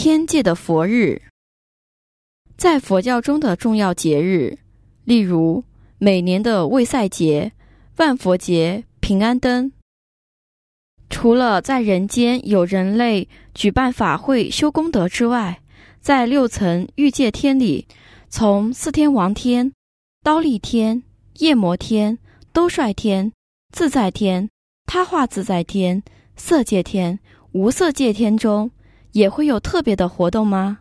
天界的佛日，在佛教中的重要节日，例如每年的卫赛节、万佛节、平安灯。除了在人间有人类举办法会修功德之外，在六层欲界天里，从四天王天、刀立天、夜魔天、兜率天、自在天、他化自在天、色界天、无色界天中，也会有特别的活动吗？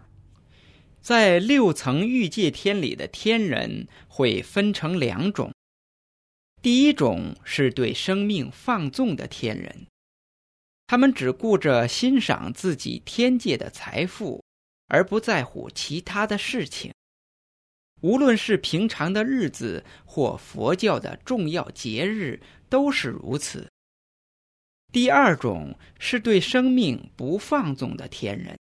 在六层欲界天里的天人会分成两种，第一种是对生命放纵的天人。他们只顾着欣赏自己天界的财富，而不在乎其他的事情。无论是平常的日子或佛教的重要节日，都是如此。第二种是对生命不放纵的天人，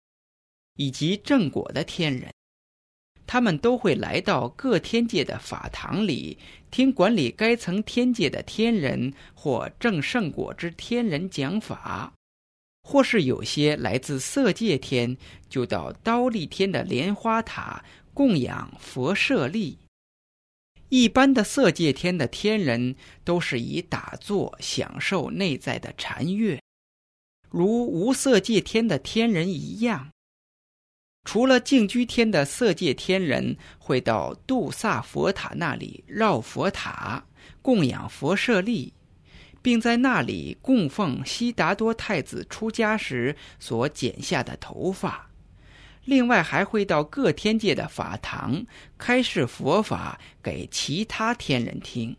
以及正果的天人，他们都会来到各天界的法堂里，听管理该层天界的天人或正圣果之天人讲法。或是有些来自色界天，就到刀立天的莲花塔供养佛舍利。一般的色界天的天人都是以打坐享受内在的禅悦，如无色界天的天人一样。除了净居天的色界天人会到杜萨佛塔那里绕佛塔供养佛舍利。并在那里供奉悉达多太子出家时所剪下的头发，另外还会到各天界的法堂开示佛法给其他天人听。